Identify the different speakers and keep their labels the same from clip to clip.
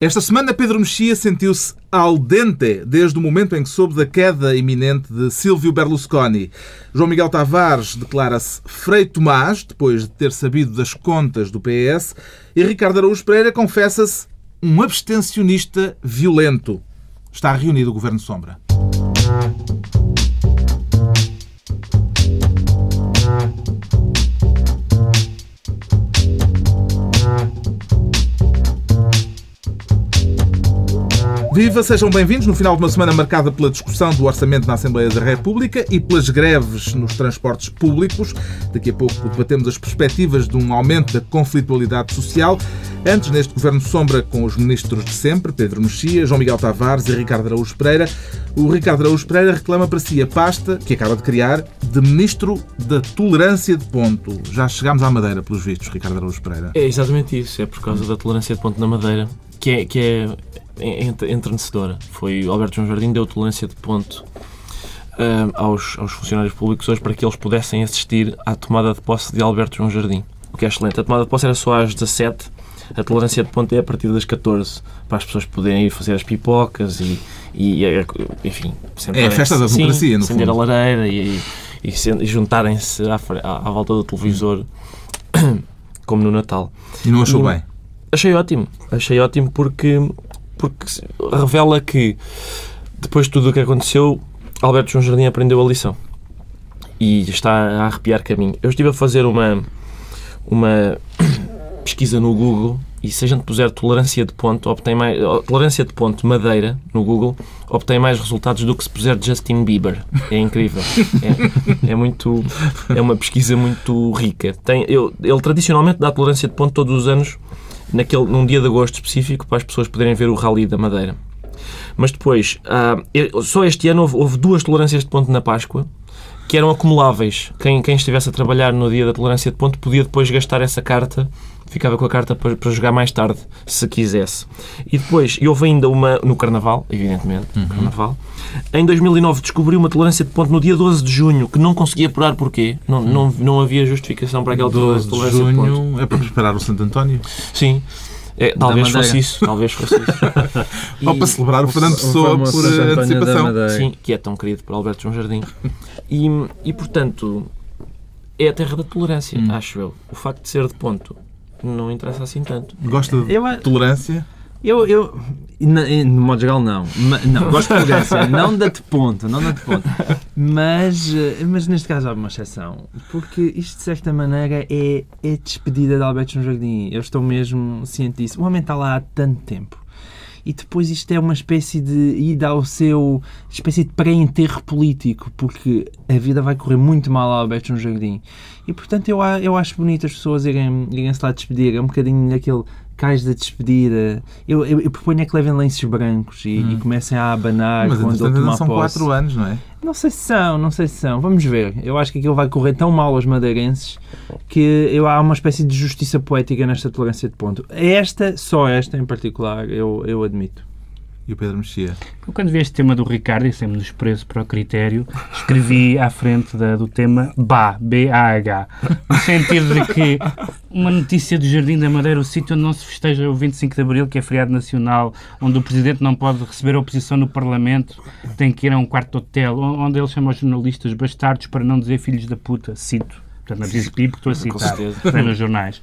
Speaker 1: Esta semana, Pedro Mexia sentiu-se al dente desde o momento em que soube da queda iminente de Silvio Berlusconi. João Miguel Tavares declara-se Frei Tomás, depois de ter sabido das contas do PS, e Ricardo Araújo Pereira confessa-se um abstencionista violento. Está reunido o Governo Sombra. Viva, sejam bem-vindos no final de uma semana marcada pela discussão do Orçamento na Assembleia da República e pelas greves nos transportes públicos. Daqui a pouco debatemos as perspectivas de um aumento da conflitualidade social. Antes, neste Governo Sombra, com os ministros de sempre, Pedro Mexia, João Miguel Tavares e Ricardo Araújo Pereira, o Ricardo Araújo Pereira reclama para si a pasta que acaba de criar de Ministro da Tolerância de Ponto. Já chegámos à Madeira, pelos vistos, Ricardo Araújo Pereira.
Speaker 2: É exatamente isso. É por causa da tolerância de ponto na Madeira, que é, que é entrenecedora. Foi Alberto João Jardim deu tolerância de ponto uh, aos, aos funcionários públicos hoje para que eles pudessem assistir à tomada de posse de Alberto João Jardim, o que é excelente. A tomada de posse era só às 17 a tolerância de ponto é a partir das 14 para as pessoas poderem ir fazer as pipocas e, e enfim
Speaker 1: é a festa da democracia sim,
Speaker 2: no acender fundo. a lareira e, e, e juntarem-se à, à, volta do televisor como no Natal
Speaker 1: e não achou e, bem?
Speaker 2: achei ótimo achei ótimo porque porque revela que, depois de tudo o que aconteceu, Alberto João Jardim aprendeu a lição e está a arrepiar caminho. Eu estive a fazer uma, uma pesquisa no Google e se a gente puser tolerância de ponto, obtém mais, tolerância de ponto madeira no Google, obtém mais resultados do que se puser Justin Bieber. É incrível. É, é muito, é uma pesquisa muito rica. Tem, eu, ele tradicionalmente dá tolerância de ponto todos os anos naquele, num dia de agosto específico para as pessoas poderem ver o Rally da Madeira. Mas depois, uh, só este ano houve, houve, duas tolerâncias de ponto na Páscoa que eram acumuláveis. Quem, quem estivesse a trabalhar no dia da tolerância de ponto podia depois gastar essa carta ficava com a carta para, para jogar mais tarde, se quisesse. E depois, e houve ainda uma no Carnaval, evidentemente, no uhum. Carnaval. Em 2009 descobri uma tolerância de ponto no dia 12 de junho, que não conseguia apurar porquê. Não, uhum. não, não havia justificação para aquela 12 tolerância de, junho de
Speaker 1: ponto. É para esperar o Santo António?
Speaker 2: Sim. É, talvez fosse isso, talvez fosse isso.
Speaker 1: Ou para celebrar o Fernando Pessoa por antecipação.
Speaker 2: Sim, que é tão querido por Alberto João Jardim. E, e portanto, é a terra da tolerância, hum. acho eu. O facto de ser de ponto não interessa assim tanto.
Speaker 1: Gosta de eu, tolerância?
Speaker 3: Eu, eu de modo geral, não. não gosto de tolerância, não da de ponto, não da de ponto. Mas, eh, mas neste caso há uma exceção, porque isto de certa maneira é, é despedida de Alberto João Jardim. Eu estou mesmo ciente disso. O homem está lá há tanto tempo e depois isto é uma espécie de ida ao seu espécie de pré-enterro político, porque a vida vai correr muito mal a Alberto João Jardim. E portanto eu, eu acho bonito as pessoas irem, irem se lá despedir, é um bocadinho daquele cais da despedida. Eu, eu, eu proponho é que levem lenços brancos e, hum. e comecem a abanar
Speaker 1: Mas,
Speaker 3: quando
Speaker 1: ele
Speaker 3: tomar
Speaker 1: são
Speaker 3: posse.
Speaker 1: quatro anos, não é?
Speaker 3: Não sei se são, não sei se são. Vamos ver. Eu acho que aquilo vai correr tão mal aos madeirenses que eu, há uma espécie de justiça poética nesta tolerância de ponto. Esta, só esta em particular, eu, eu admito
Speaker 1: e o Pedro Mexia.
Speaker 4: Quando vi este tema do Ricardo, e sempre nos preso para o critério, escrevi à frente da, do tema BA, B-A-H, no sentido de que uma notícia do Jardim da Madeira, o sítio onde não se festeja o 25 de Abril, que é feriado nacional, onde o Presidente não pode receber a oposição no Parlamento, tem que ir a um quarto de hotel, onde ele chama os jornalistas bastardos para não dizer filhos da puta, cito Portanto, não é preciso pedir porque estou a citar, vem nos jornais.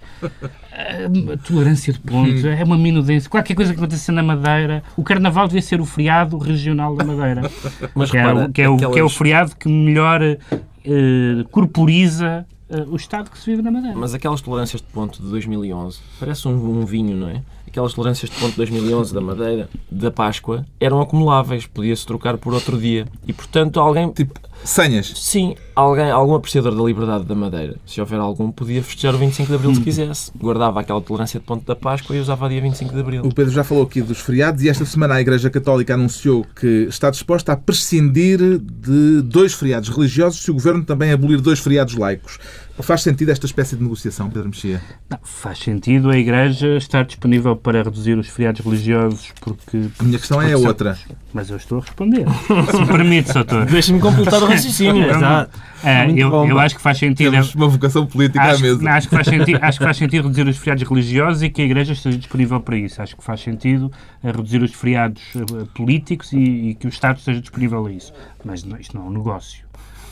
Speaker 4: A tolerância de ponto, é uma minudência. Qualquer coisa que aconteça na Madeira, o Carnaval devia ser o feriado regional da Madeira. Mas, que, repara, é, que, é o, aquelas... que é o feriado que melhor uh, corporiza uh, o estado que se vive na Madeira.
Speaker 2: Mas aquelas tolerâncias de ponto de 2011, parece um, um vinho, não é? aquelas tolerâncias de ponto de 2011 da Madeira, da Páscoa, eram acumuláveis, podia-se trocar por outro dia. E, portanto, alguém...
Speaker 1: Tipo, senhas?
Speaker 2: Sim, alguém, algum apreciador da liberdade da Madeira, se houver algum, podia festejar o 25 de Abril se hum. quisesse. Guardava aquela tolerância de ponto da Páscoa e usava dia 25 de Abril.
Speaker 1: O Pedro já falou aqui dos feriados e esta semana a Igreja Católica anunciou que está disposta a prescindir de dois feriados religiosos se o Governo também abolir dois feriados laicos. Faz sentido esta espécie de negociação, Pedro Mexia?
Speaker 4: Não, faz sentido a Igreja estar disponível para reduzir os feriados religiosos porque...
Speaker 1: A minha questão é outra.
Speaker 4: Mas eu estou a responder. Se me permite, doutor.
Speaker 2: Deixe-me completar do raciocínio.
Speaker 3: Exato.
Speaker 4: Ah,
Speaker 3: Muito
Speaker 4: eu,
Speaker 3: bom,
Speaker 4: eu acho que faz sentido.
Speaker 1: Temos uma vocação política à
Speaker 4: Acho,
Speaker 1: mesa.
Speaker 4: não, acho que faz sentido, acho que faz sentido reduzir os feriados religiosos e que a Igreja esteja disponível para isso. Acho que faz sentido eh, reduzir os feriados eh, políticos e, e que o Estado esteja disponível a isso. Mas não- isto não é um negócio.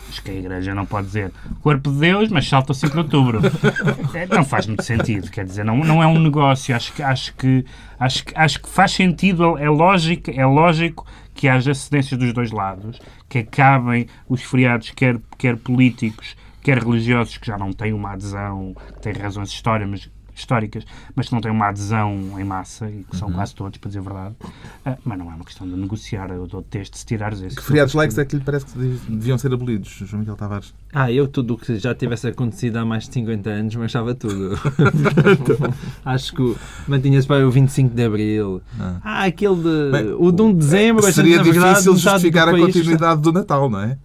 Speaker 4: Acho que a Igreja não pode dizer corpo de Deus, mas salta o 5 de outubro. Não faz muito sentido. Quer dizer, não, não é um negócio. Acho que, acho, que, acho, que, acho que faz sentido, é lógico, é lógico que haja cedências dos dois lados, que acabem os feriados, quer, quer políticos, quer religiosos, que já não têm uma adesão, que têm razões históricas, mas, históricas, mas que não têm uma adesão em massa, e que são quase todos, para dizer a verdade. Ah, mas não é uma questão de negociar, eu dou texto se tirares esse.
Speaker 1: Que feriados laicos é que lhe parece que deviam ser abolidos, João Miguel Tavares?
Speaker 3: Ah, eu tudo o que já tivesse acontecido há mais de 50 anos, mas achava tudo. Acho que mantinha-se para o 25 de Abril.
Speaker 1: Ah.
Speaker 3: Ah, aquele de.
Speaker 1: Bem,
Speaker 3: o de 1 de dezembro,
Speaker 1: Seria
Speaker 3: verdade,
Speaker 1: difícil
Speaker 3: do
Speaker 1: justificar a continuidade do Natal, não é?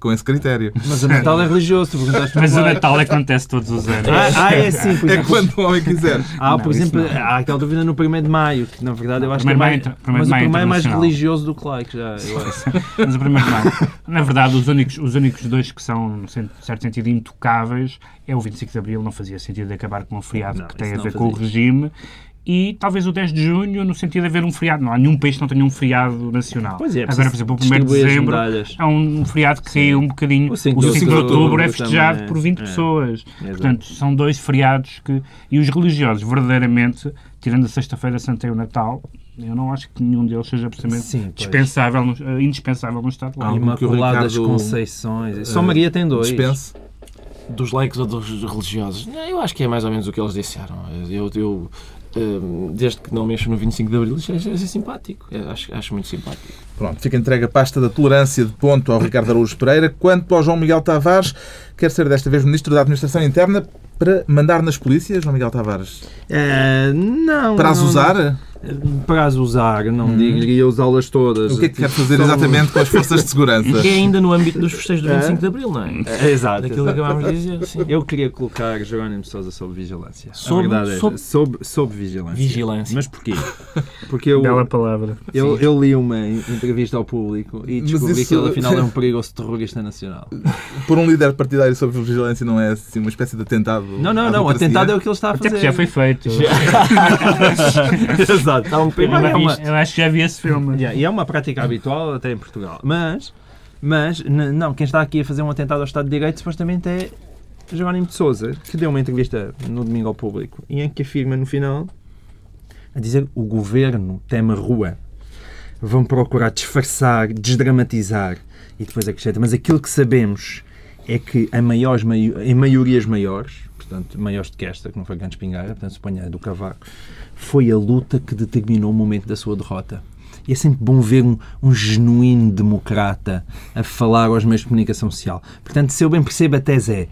Speaker 1: Com esse critério.
Speaker 3: Mas o Natal é religioso, tu perguntaste
Speaker 4: Mas o
Speaker 3: é.
Speaker 4: Natal acontece todos os anos.
Speaker 3: Ah, ah, é sim, por
Speaker 1: É
Speaker 3: exemplo.
Speaker 1: quando o homem quiser.
Speaker 3: Ah, por
Speaker 4: Não,
Speaker 3: exemplo, há aquela dúvida no 1 de Maio, que na verdade eu acho que é
Speaker 4: Primeiro
Speaker 3: mais,
Speaker 4: Maio inter- primeiro
Speaker 3: mas o
Speaker 4: Maio
Speaker 3: primeiro é mais religioso do que laico, já, eu acho.
Speaker 4: Mas o primeiro não. Na verdade, os únicos, os únicos dois que são, no sen- certo sentido, intocáveis é o 25 de Abril, não fazia sentido de acabar com um feriado
Speaker 3: Não,
Speaker 4: que tem a ver com o regime, e talvez o 10 de junho, no sentido de haver um feriado. Não há nenhum país que não tenha um feriado nacional.
Speaker 3: Pois é,
Speaker 4: Agora, por exemplo, o 1 de dezembro é um feriado que caiu um bocadinho.
Speaker 3: O
Speaker 4: O
Speaker 3: 5
Speaker 4: 5
Speaker 3: de
Speaker 4: de,
Speaker 1: outubro
Speaker 4: outubro é festejado por 20
Speaker 3: é.
Speaker 4: pessoas.
Speaker 3: Exato.
Speaker 4: Portanto, são dois feriados que. E os religiosos, verdadeiramente, tirando a Sexta-feira Santa e o Natal, eu não acho que nenhum deles seja absolutamente
Speaker 3: Sim,
Speaker 4: dispensável, no- eh, indispensável no Estado
Speaker 1: que o
Speaker 3: Imaculada das Conceições. Só Maria tem dois.
Speaker 1: Dispense.
Speaker 2: Dos laicos ou dos religiosos? Eu acho que é mais ou menos o que eles disseram. Eu, eu, eh, desde que não mexo no 25 de Abril, acho, acho, acho simpático. Eu Acho, acho muito simpático.
Speaker 1: Pronto, fica entregue a pasta da tolerância de ponto ao Ricardo Araújo Pereira. Quanto ao João Miguel Tavares, quer ser desta vez Ministro da Administração Interna para mandar nas polícias, João Miguel Tavares?
Speaker 3: É, não.
Speaker 1: Para as
Speaker 3: não,
Speaker 1: usar?
Speaker 3: não. Para as usar, não diria usá-las todas.
Speaker 1: O que é que quer fazer exatamente com as forças de segurança?
Speaker 2: Que é ainda no âmbito dos festejos do
Speaker 3: É?
Speaker 2: 25 de Abril, não é?
Speaker 3: É, Exato.
Speaker 2: Daquilo que acabámos de dizer. Sim.
Speaker 3: Eu queria colocar Jerónimo de Sousa sob vigilância.
Speaker 2: Sob-
Speaker 3: a verdade é
Speaker 2: sob-
Speaker 3: essa. sob, sob vigilância.
Speaker 2: Vigilância.
Speaker 3: Mas porquê? Porque eu,
Speaker 4: Bela palavra.
Speaker 3: eu, eu li uma entrevista ao público e descobri
Speaker 1: isso-
Speaker 3: que ele afinal é um perigoso terrorista nacional.
Speaker 1: Por um líder partidário sobre vigilância não é assim uma espécie de atentado?
Speaker 3: Não, não, não. O atentado é o que ele está a
Speaker 4: Até
Speaker 3: fazer.
Speaker 4: porque já foi feito.
Speaker 3: Exato.
Speaker 2: Está um
Speaker 3: Primeiro é uma-
Speaker 4: Eu acho que já vi esse filme.
Speaker 3: Yeah, e é uma prática habitual até em Portugal. Mas, mas não, quem está aqui a fazer um atentado ao Estado de Direito supostamente é Jerónimo de Souza, que deu uma entrevista no domingo ao público e em que afirma no final a dizer o governo teme a rua. Vão procurar disfarçar, desdramatizar e depois acrescenta. Mas aquilo que sabemos é que em, maiores, maio- em maiorias maiores, portanto, maiores do que esta, que não foi grande espingarda, portanto, suponha a do Cavaco, foi a luta que determinou o momento da sua derrota. E é sempre bom ver um, um genuíno democrata a falar aos meios de comunicação social. Portanto, se eu bem percebo, a tese é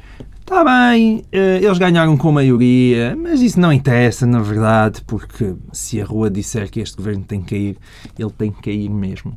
Speaker 3: Está bem, eh, eles ganharam com maioria, mas isso não interessa, na verdade, porque se a rua disser que este governo tem que cair, ele tem que cair mesmo.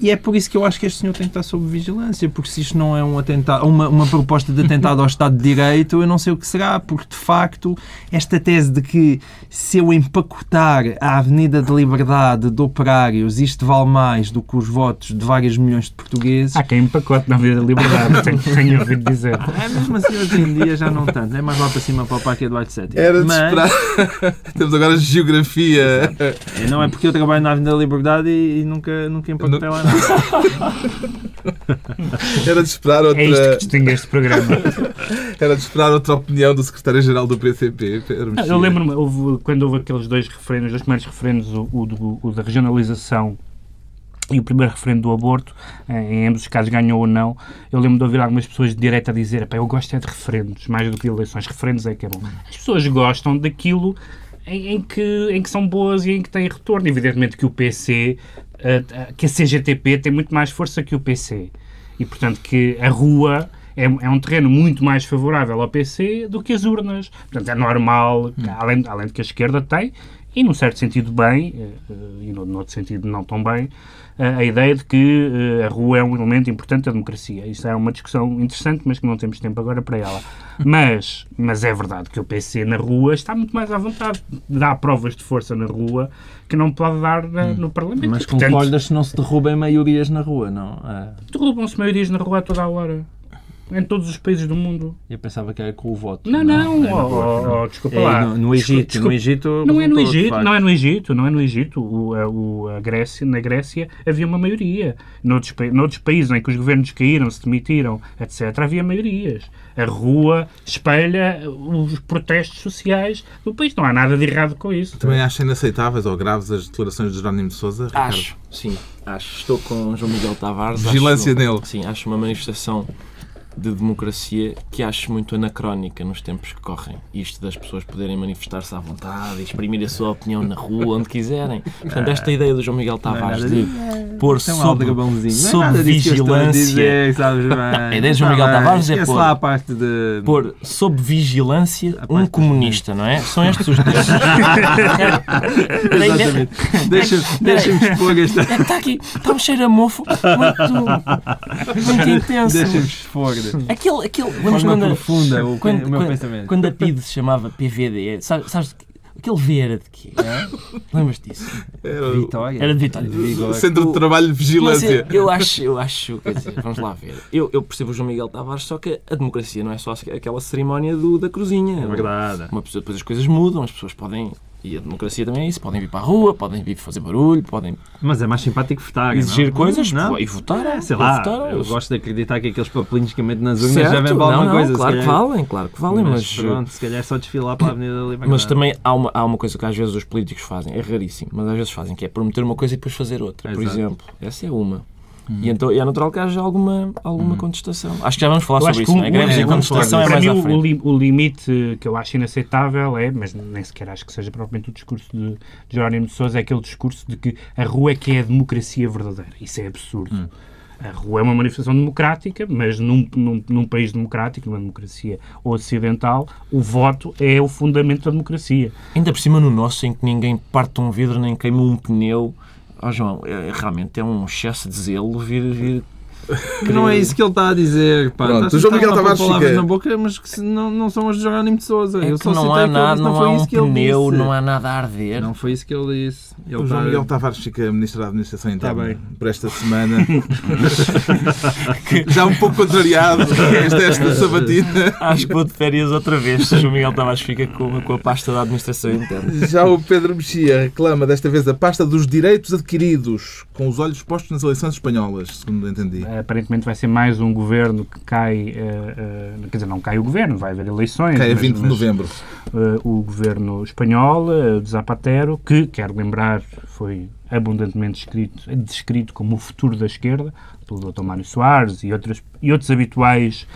Speaker 3: E é por isso que eu acho que este senhor tem que estar sob vigilância, porque se isto não é um atentado, uma, uma proposta de atentado ao Estado de Direito, eu não sei o que será, porque de facto esta tese de que se eu empacotar a Avenida de Liberdade de operários, isto vale mais do que os votos de vários milhões de portugueses,
Speaker 4: Há quem pacote na vida da liberdade, tenho, tenho ouvido dizer.
Speaker 3: é mesmo assim hoje em dia já não tanto, é mais lá para cima para o Parque Eduardo VII.
Speaker 1: Era de
Speaker 3: Mas,
Speaker 1: esperar. Temos agora geografia.
Speaker 3: é, Não é porque eu trabalho na Avenida da Liberdade e, e nunca, nunca empacotei lá nada.
Speaker 1: Era de esperar
Speaker 4: É isto que
Speaker 1: outra,
Speaker 4: distingue este programa.
Speaker 1: era de esperar outra opinião do secretário-geral do PCP.
Speaker 4: Não. Eu lembro-me, quando houve aqueles dois referendos, os dois primeiros referendos, o, o o da regionalização e o primeiro referendo do aborto, eh, em ambos os casos ganhou ou não, eu lembro de ouvir algumas pessoas de direita a dizer "Epá, eu gosto é de referendos, mais do que de eleições, referendos é que é bom. As pessoas gostam daquilo em, em que, em que são boas e em que têm retorno. Evidentemente que o PC, que a CGTP tem muito mais força que o PC. E, portanto, que a rua é, é um terreno muito mais favorável ao PC do que as urnas. Portanto, é normal, além, além de que a esquerda tem, e num certo sentido bem, eh, eh, e no, no outro sentido não tão bem, eh, a ideia de que a rua é um elemento importante da democracia. Isso é uma discussão interessante, mas que não temos tempo agora para ela. Mas, mas é verdade que o PC na rua está muito mais à vontade. Dá provas de força na rua que não pode dar na- no Parlamento.
Speaker 3: Mas concordas que não se derrubem maiorias na rua, não? Ah,
Speaker 4: derrubam-se maiorias na rua a toda a hora. Em todos os países do mundo.
Speaker 3: eu pensava que era com o voto.
Speaker 4: Não, não,
Speaker 3: na
Speaker 4: oh, oh,
Speaker 3: não.
Speaker 4: oh, desculpa
Speaker 3: É,
Speaker 4: lá.
Speaker 3: no, no Egito,
Speaker 4: desculpa-
Speaker 3: no Egito
Speaker 4: Não é no Egito, não é no Egito, não é no Egito. O, a, o- a Grécia, na Grécia havia uma maioria. Noutros, noutros países em que os governos caíram, se demitiram, etc., havia maiorias. A rua espelha os protestos sociais do país. Não há nada de errado com isso.
Speaker 1: Também acha inaceitáveis ou graves as declarações de Jerónimo de Sousa? Ricardo?
Speaker 2: Acho, sim, acho. Estou com João Miguel Tavares.
Speaker 1: Vigilância
Speaker 2: acho,
Speaker 1: nele.
Speaker 2: Sim, acho uma manifestação de democracia que acho muito anacrónica nos tempos que correm. Isto das pessoas poderem manifestar-se à vontade, exprimir a sua opinião na rua, onde quiserem. Portanto, esta ideia do João Miguel Tavares
Speaker 3: nada
Speaker 2: de pôr
Speaker 3: é
Speaker 2: sob,
Speaker 3: é
Speaker 2: vigilância
Speaker 3: dizer, sabes bem.
Speaker 2: A ideia de João Miguel Tavares é pôr-
Speaker 3: parte de...
Speaker 2: pôr sob vigilância um comunista, não é? São estes os dois.
Speaker 3: Exatamente. Deixa- Deixa-me expor esta...
Speaker 2: Está É aqui, está um cheiro a mofo muito, muito intenso.
Speaker 3: Deixa-me expor.
Speaker 2: Aquele, aquele, lembras
Speaker 3: forma
Speaker 2: quando,
Speaker 3: profunda o,
Speaker 2: quando,
Speaker 3: o meu
Speaker 2: quando-
Speaker 3: pensamento.
Speaker 2: quando a PID se chamava PVD, sabes, sabes aquele V era de quê? Lembras disso?
Speaker 1: Era o
Speaker 3: Vitória.
Speaker 2: Era de Vitória.
Speaker 3: Vigor.
Speaker 1: Centro de Trabalho de Vigilância.
Speaker 2: eu, eu acho, eu acho, quer dizer, vamos lá ver. Eu, eu percebo o João Miguel Tavares, só que a democracia não é só aquela cerimónia do, da cruzinha.
Speaker 3: É verdade.
Speaker 2: Uma pessoa, depois as coisas mudam, as pessoas podem. E a democracia também é isso, podem vir para a rua, podem vir fazer barulho, podem
Speaker 3: Mas é mais simpático votar,
Speaker 2: exigir
Speaker 3: não?
Speaker 2: coisas
Speaker 3: Não?
Speaker 2: e votar.
Speaker 3: É, sei lá,
Speaker 2: votar.
Speaker 3: eu gosto de acreditar que aqueles papelinhos que metem nas urnas
Speaker 2: Certo,
Speaker 3: já vêm para alguma coisa.
Speaker 2: Claro que valem, claro que valem, mas,
Speaker 3: pronto, se calhar é só desfilar para a Avenida da Liberdade.
Speaker 2: mas também há uma, há uma coisa que às vezes os políticos fazem, é raríssimo, mas às vezes fazem, que é prometer uma coisa e depois fazer outra, por
Speaker 3: Exato.
Speaker 2: exemplo. Essa é uma. E, então, é natural que haja alguma, alguma contestação. Acho que já vamos falar
Speaker 4: Eu
Speaker 2: sobre isso, não é? Greves
Speaker 3: é,
Speaker 2: e contestação é
Speaker 4: Para
Speaker 2: mais
Speaker 4: mim,
Speaker 2: à
Speaker 4: o, li- o limite que eu acho inaceitável é, mas nem sequer acho que seja propriamente o discurso de, de Jerónimo de Sousa, é aquele discurso de que a rua é que é a democracia verdadeira. Isso é absurdo. A rua é uma manifestação democrática, mas num, num, num país democrático, numa democracia ocidental, o voto é o fundamento da democracia.
Speaker 2: Ainda por cima no nosso, em que ninguém parte um vidro nem queima um pneu. Ó João, é- realmente é um excesso de zelo vir, vir
Speaker 3: Que não é isso que ele está a dizer. Pá.
Speaker 1: Pronto, o João Miguel Tavares
Speaker 3: palavras
Speaker 1: fica-
Speaker 3: na boca, mas que não, não são as de Jerónimo de Sousa.
Speaker 2: É
Speaker 3: eu só
Speaker 2: não há nada, não,
Speaker 3: foi
Speaker 2: há
Speaker 3: isso
Speaker 2: um
Speaker 3: que ele
Speaker 2: pneu,
Speaker 3: disse.
Speaker 2: não há nada a arder.
Speaker 3: Não foi isso que ele disse. Ele
Speaker 1: O João
Speaker 3: está-
Speaker 1: Miguel Tavares fica Ministro da Administração Interna
Speaker 3: bem.
Speaker 1: por esta semana. Já um pouco contrariado esta, esta sabatina.
Speaker 2: Acho que vou de férias outra vez. Se o João Miguel Tavares fica com, com a pasta da administração interna.
Speaker 1: Já o Pedro Mexia reclama desta vez a pasta dos direitos adquiridos, com os olhos postos nas eleições espanholas, segundo entendi.
Speaker 4: Aparentemente vai ser mais um governo que cai, eh, quer dizer, não cai o governo, vai haver eleições.
Speaker 1: É a
Speaker 4: mas-
Speaker 1: 20 de
Speaker 4: mas,
Speaker 1: novembro.
Speaker 4: eh, o governo espanhol, de Zapatero, que, quero lembrar, foi abundantemente descrito, descrito como o futuro da esquerda, pelo Dr. Mário Soares e, outros e outros habituais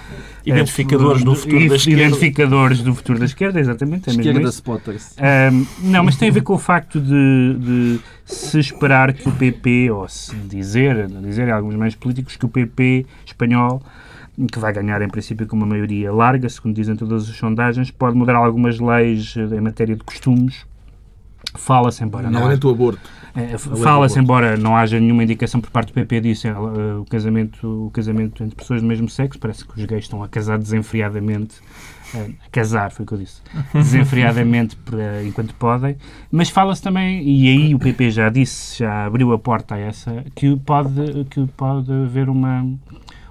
Speaker 4: eh,
Speaker 2: Identificadores do futuro da esquerda.
Speaker 4: Identificadores do futuro da esquerda, exatamente. É
Speaker 3: Esquerda. Spotters.
Speaker 4: Ahm, não, mas tem a ver com o facto de, de se esperar que o PP, ou se dizer, dizer alguns meios políticos, que o PP espanhol, que vai ganhar em princípio com uma maioria larga, segundo dizem todas as sondagens, pode mudar algumas leis eh, em matéria de costumes. Fala-se, embora não haja,
Speaker 1: Normalmente o aborto.
Speaker 4: eh, fala-se, embora não haja nenhuma indicação por parte do PP disso, eh, o, casamento, o casamento entre pessoas do mesmo sexo, parece que os gays estão a casar desenfreadamente eh, a casar, foi o que eu disse, desenfreadamente para- enquanto podem, mas fala-se também, e aí o PP já disse, já abriu a porta a essa, que pode, que pode haver uma,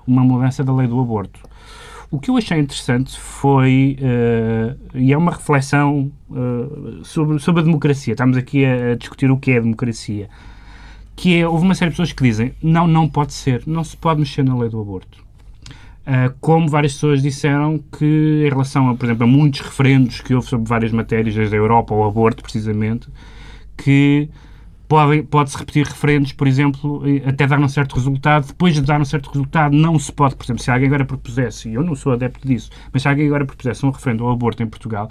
Speaker 4: uma mudança da lei do aborto. O que eu achei interessante foi, eh, e é uma reflexão eh, sobre, sobre a democracia, estamos aqui a, a discutir o que é democracia, que é, houve uma série de pessoas que dizem, não, não pode ser, não se pode mexer na lei do aborto. Uh, como várias pessoas disseram que, em relação, a, por exemplo, a muitos referendos que houve sobre várias matérias, desde a Europa ao aborto, precisamente, que pode-se repetir referendos, por exemplo, até dar um certo resultado. Depois de dar um certo resultado, não se pode, por exemplo, se alguém agora propusesse, e eu não sou adepto disso, mas se alguém agora propusesse um referendo ao aborto em Portugal,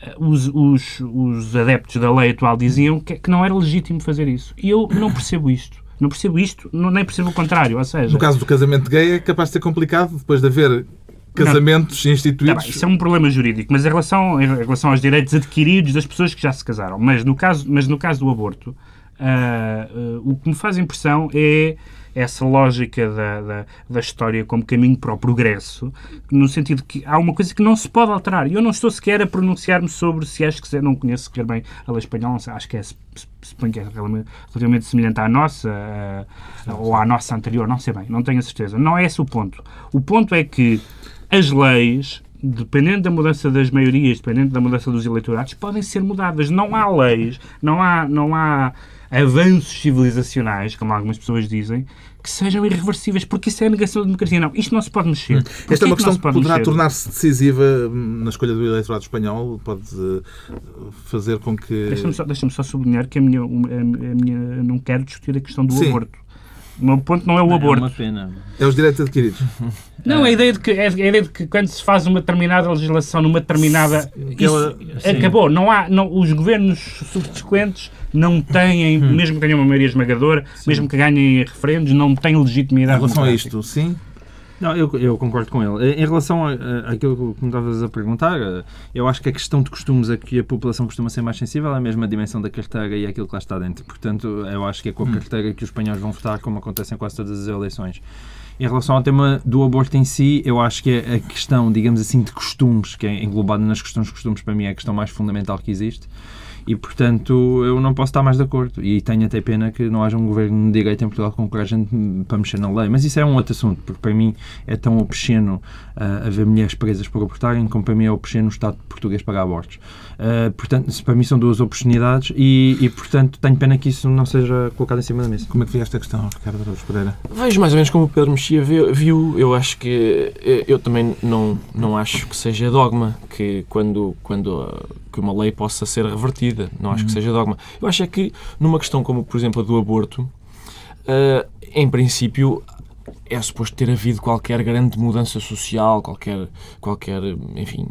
Speaker 4: eh, os, os, os adeptos da lei atual diziam que, que não era legítimo fazer isso. E eu não percebo isto. Não percebo isto, não, nem percebo o contrário. Ou seja,
Speaker 1: No caso do casamento gay é capaz de ser complicado depois de haver casamentos
Speaker 4: Tá
Speaker 1: instituídos.
Speaker 4: bem, isso é um problema jurídico, mas em relação, em relação aos direitos adquiridos das pessoas que já se casaram, mas no caso, mas no caso do aborto, ah, o que me faz impressão é essa lógica da, da, da história como caminho para o progresso, no sentido que há uma coisa que não se pode alterar. E eu não estou sequer a pronunciar-me sobre se acho que não conheço sequer bem a lei espanhola, acho que é, suponho que é relativamente semelhante à nossa ah, ou à nossa anterior, não sei bem, não tenho a certeza. Não é esse o ponto. O ponto é que as leis, dependendo da mudança das maiorias, dependendo da mudança dos eleitorados, podem ser mudadas. Não há leis, não há, não há avanços civilizacionais, como algumas pessoas dizem, que sejam irreversíveis, porque isso é a negação da democracia. Não, isto não se pode mexer. Porquê
Speaker 1: Esta é uma
Speaker 4: que
Speaker 1: questão que
Speaker 4: pode
Speaker 1: poderá tornar-se decisiva hum, na escolha do eleitorado espanhol, pode eh, fazer com que.
Speaker 4: Deixa-me só, deixa só sublinhar que a minha, uma- a minha, não quero discutir a questão do
Speaker 1: Sim.
Speaker 4: aborto. O meu ponto não é o
Speaker 3: É
Speaker 4: aborto.
Speaker 3: uma pena.
Speaker 1: É os direitos adquiridos.
Speaker 4: Não, a ideia, de que, é a ideia de que quando se faz uma determinada legislação numa determinada.
Speaker 3: Ela-
Speaker 4: Isso
Speaker 3: sim.
Speaker 4: acabou. Não há, não, os governos subsequentes não têm, mesmo que tenham uma maioria esmagadora, mesmo que ganhem referendos, não têm
Speaker 1: Em
Speaker 4: legitimidade.
Speaker 1: relação a isto, sim.
Speaker 3: Não, eu, eu concordo com ele. Em relação a- a- àquilo que me estavas a perguntar, eh, eu acho que a questão de costumes a que a população costuma ser mais sensível é a mesma dimensão da carteira e aquilo que lá está dentro. Portanto, eu acho que é com a carteira que os espanhóis vão votar, como acontece em quase todas as eleições. Em relação ao tema do aborto em si, eu acho que é a questão, digamos assim, de costumes, que é englobada nas questões de costumes, para mim é a questão mais fundamental que existe. E, portanto, eu não posso estar mais de acordo. E tenho até pena que não haja um governo de direita em Portugal com coragem para mexer na lei. Mas isso é um outro assunto, porque para mim é tão obsceno ah, haver mulheres presas por abortarem, como para mim é obsceno o Estado português pagar abortos. Ah, portanto, para mim são duas obscenidades e, e, portanto, tenho pena que isso não seja colocado em cima da mesa.
Speaker 1: Como é que vê esta questão, Ricardo Araújo Pereira?
Speaker 2: Vejo mais ou menos como o Pedro Mexia viu. Eu acho que. eh, Eu também não, não acho que seja dogma que quando, quando ah, que uma lei possa ser revertida. Não acho que seja dogma. Eu acho é que numa questão como, por exemplo, a do aborto, ah, em princípio. É suposto ter havido qualquer grande mudança social, qualquer, qualquer, enfim,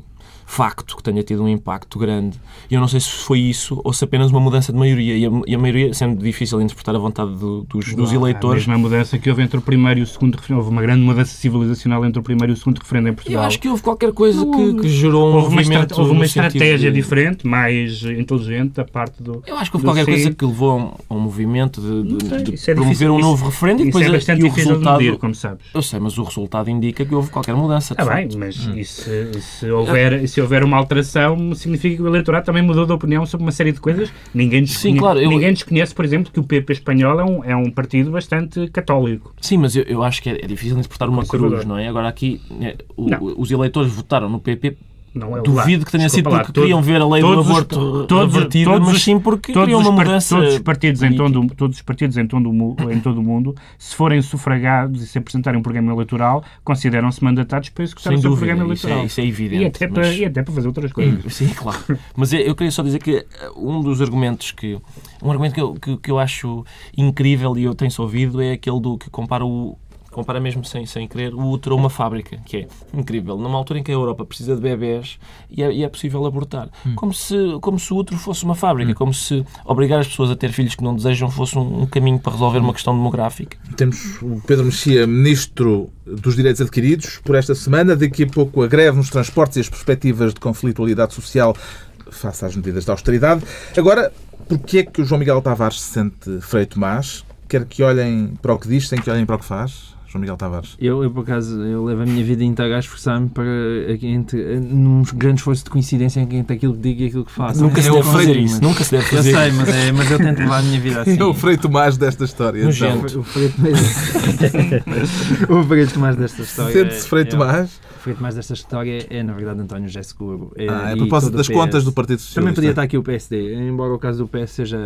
Speaker 2: facto que tenha tido um impacto grande. E eu não sei se foi isso ou se apenas uma mudança de maioria. E a, e a maioria, sendo difícil interpretar a vontade do- dos, dos
Speaker 4: A
Speaker 2: eleitores,
Speaker 4: mesma mudança que houve entre o primeiro e o segundo referendo. Houve uma grande mudança civilizacional entre o primeiro e o segundo referendo em Portugal.
Speaker 2: Eu acho que houve qualquer coisa que, que gerou um
Speaker 4: houve uma,
Speaker 2: movimento.
Speaker 4: houve uma estratégia
Speaker 2: de-
Speaker 4: diferente, mais inteligente da parte do.
Speaker 2: Eu acho que houve qualquer coisa que levou a um, a um movimento de, de-
Speaker 4: sei,
Speaker 2: de
Speaker 4: é
Speaker 2: promover
Speaker 4: difícil.
Speaker 2: um
Speaker 4: Isso-
Speaker 2: novo referendo e
Speaker 4: Isso
Speaker 2: depois
Speaker 4: é
Speaker 2: a-
Speaker 4: bastante
Speaker 2: e o resultado.
Speaker 4: medir, como sabes.
Speaker 2: Eu sei, mas o resultado indica que houve qualquer mudança.
Speaker 4: Está bem,
Speaker 2: facto.
Speaker 4: mas e se, se houver, se houver uma alteração, significa que o eleitorado também mudou de opinião sobre uma série de coisas. Ninguém desconhece,
Speaker 2: Sim, claro, eu-
Speaker 4: ninguém desconhece por exemplo, que o PP espanhol é um, é um partido bastante católico.
Speaker 2: Sim, mas eu, eu acho que é, é difícil interpretar uma cruz, não é? Agora aqui, é, o- os eleitores votaram no PP.
Speaker 4: Não é
Speaker 2: Duvido que tenha sido
Speaker 4: Desculpa lá,
Speaker 2: porque queriam ver a lei do
Speaker 4: os-
Speaker 2: aborto
Speaker 4: todos- todos
Speaker 2: mas sim porque
Speaker 4: Todos
Speaker 2: queriam uma mudança.
Speaker 4: todos os partidos em todo, todos os partidos em todo, em todo o mundo, se forem sufragados e se apresentarem um programa eleitoral, consideram-se mandatados para executar
Speaker 2: Sem
Speaker 4: o seu
Speaker 2: dúvida,
Speaker 4: programa
Speaker 2: isso é,
Speaker 4: eleitoral.
Speaker 2: isso é evidente.
Speaker 4: e, até para,
Speaker 2: mas-
Speaker 4: e até para fazer outras coisas.
Speaker 2: Sim, claro. Mas eu- queria só dizer que eh, um dos argumentos que. Um argumento que eu, que, que eu acho incrível e eu tenho-se ouvido é aquele do que compara o. Compara mesmo sem, sem querer o útero a uma fábrica, que é incrível. Numa altura em que a Europa precisa de bebés e é, e é possível abortar. Como, se, como se o útero fosse uma fábrica, como se obrigar as pessoas a ter filhos que não desejam fosse um, um caminho para resolver uma questão demográfica.
Speaker 1: Temos o Pedro Mexia, Ministro dos Direitos Adquiridos, por esta semana. Daqui a pouco a greve nos transportes e as perspectivas de conflitualidade social face às medidas de austeridade. Agora, porquê é que o João Miguel Tavares se sente Frei Tomás? Quer que olhem para o que diz sem que olhem para o que faz? João Miguel Tavares.
Speaker 3: Eu, eu, por acaso, eu levo a minha vida inteira a esforçar-me para, entre, num grande esforço de coincidência entre aquilo que digo e aquilo que faço.
Speaker 2: Nunca se
Speaker 3: Eu
Speaker 2: deve fazer isso.
Speaker 3: mas-
Speaker 2: Nunca se deve
Speaker 3: Eu
Speaker 2: fazer
Speaker 3: sei,
Speaker 2: isso.
Speaker 3: mas, é, mas eu tento levar a minha vida assim.
Speaker 1: É o Frei Tomás desta história.
Speaker 2: No
Speaker 1: então.
Speaker 3: O Frei o Frei Tomás desta história.
Speaker 1: Sente-se Frei
Speaker 3: é-
Speaker 1: Tomás?
Speaker 3: O Frei Tomás desta história é, na verdade, António José Seguro. É,
Speaker 1: Ah, a
Speaker 3: e
Speaker 1: propósito das
Speaker 3: PS.
Speaker 1: contas do Partido Socialista.
Speaker 3: Também podia estar aqui o PSD, embora o caso do PS seja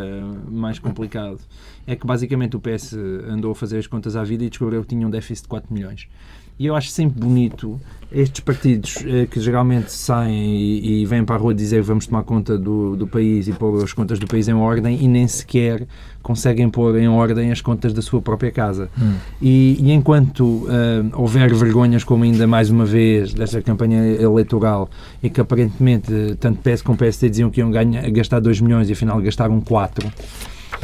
Speaker 3: mais complicado. É que basicamente o PS andou a fazer as contas à vida e descobriu que tinha um déficit de 4 milhões. E eu acho sempre bonito estes partidos eh, que geralmente saem e, e vêm para a rua dizer vamos tomar conta do, do país e pôr as contas do país em ordem e nem sequer conseguem pôr em ordem as contas da sua própria casa. E, e enquanto eh, houver vergonhas como ainda mais uma vez desta campanha eleitoral e que aparentemente eh, tanto PS como PSD diziam que iam ganhar, gastar 2 milhões e afinal gastaram 4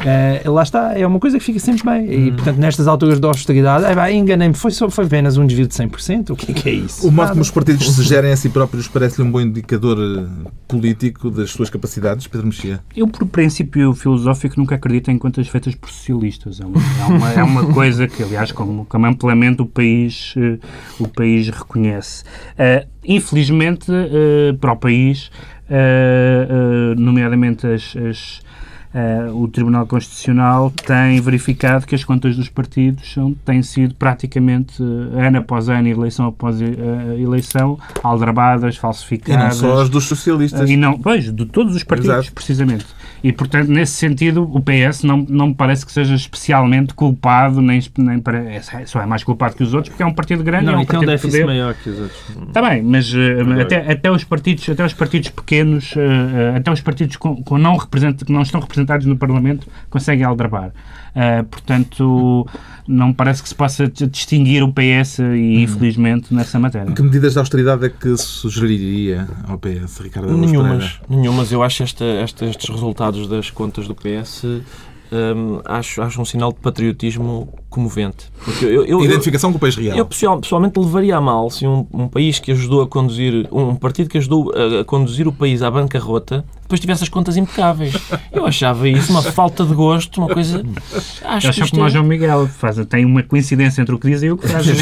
Speaker 3: Eh, lá está, é uma coisa que fica sempre bem. E, portanto, nestas alturas de austeridade, é, pá, enganei-me, foi, só, foi apenas um desvio de 100%. O que é que é isso?
Speaker 1: O modo como os partidos se gerem a si próprios parece-lhe um bom indicador eh, político das suas capacidades, Pedro Mexia?
Speaker 4: Eu, por princípio filosófico, nunca acredito em contas feitas por socialistas. É uma, é uma, é coisa que, aliás, como, como amplamente o país, eh, o país reconhece. Eh, infelizmente, eh, para o país, nomeadamente as- as, eh, o Tribunal Constitucional tem verificado que as contas dos partidos são, têm sido praticamente, eh, ano após ano, eleição após eh, eleição, aldrabadas,
Speaker 1: E não
Speaker 4: falsificadas.
Speaker 1: só as dos socialistas.
Speaker 4: E não, pois, de todos os partidos,
Speaker 1: Exato.
Speaker 4: precisamente. E, portanto, nesse sentido, o PS não, não me parece que seja especialmente culpado, nem, nem para, é, só é mais culpado que os outros, porque é um partido grande, é
Speaker 3: Não,
Speaker 4: um
Speaker 3: e tem um
Speaker 4: partido de
Speaker 3: déficit maior que os outros.
Speaker 4: Está bem, mas eh, até, até, os partidos, até os partidos pequenos, eh, até os partidos com, com não represent, que não estão representados no Parlamento, conseguem aldrabar. Eh, portanto, não me parece que se possa distinguir o PS, e infelizmente, nessa matéria.
Speaker 1: Que medidas de austeridade é que sugeriria ao PS, Ricardo
Speaker 2: Nenhumas, nenhumas. Eu acho esta, esta- estes resultados das contas do PS hum, acho, acho um sinal de patriotismo comovente. Porque eu, eu, eu,
Speaker 1: Identificação com o país real.
Speaker 2: eu pessoal- pessoalmente levaria a mal se um, um país que ajudou a conduzir, um partido que ajudou a, a conduzir o país à bancarrota, depois tivesse as contas impecáveis. Eu achava isso uma falta de gosto, uma coisa. Acho
Speaker 4: Eles
Speaker 2: que
Speaker 4: como o
Speaker 2: é-
Speaker 4: João Miguel, faz, tem uma coincidência entre o que dizem e o que fazem.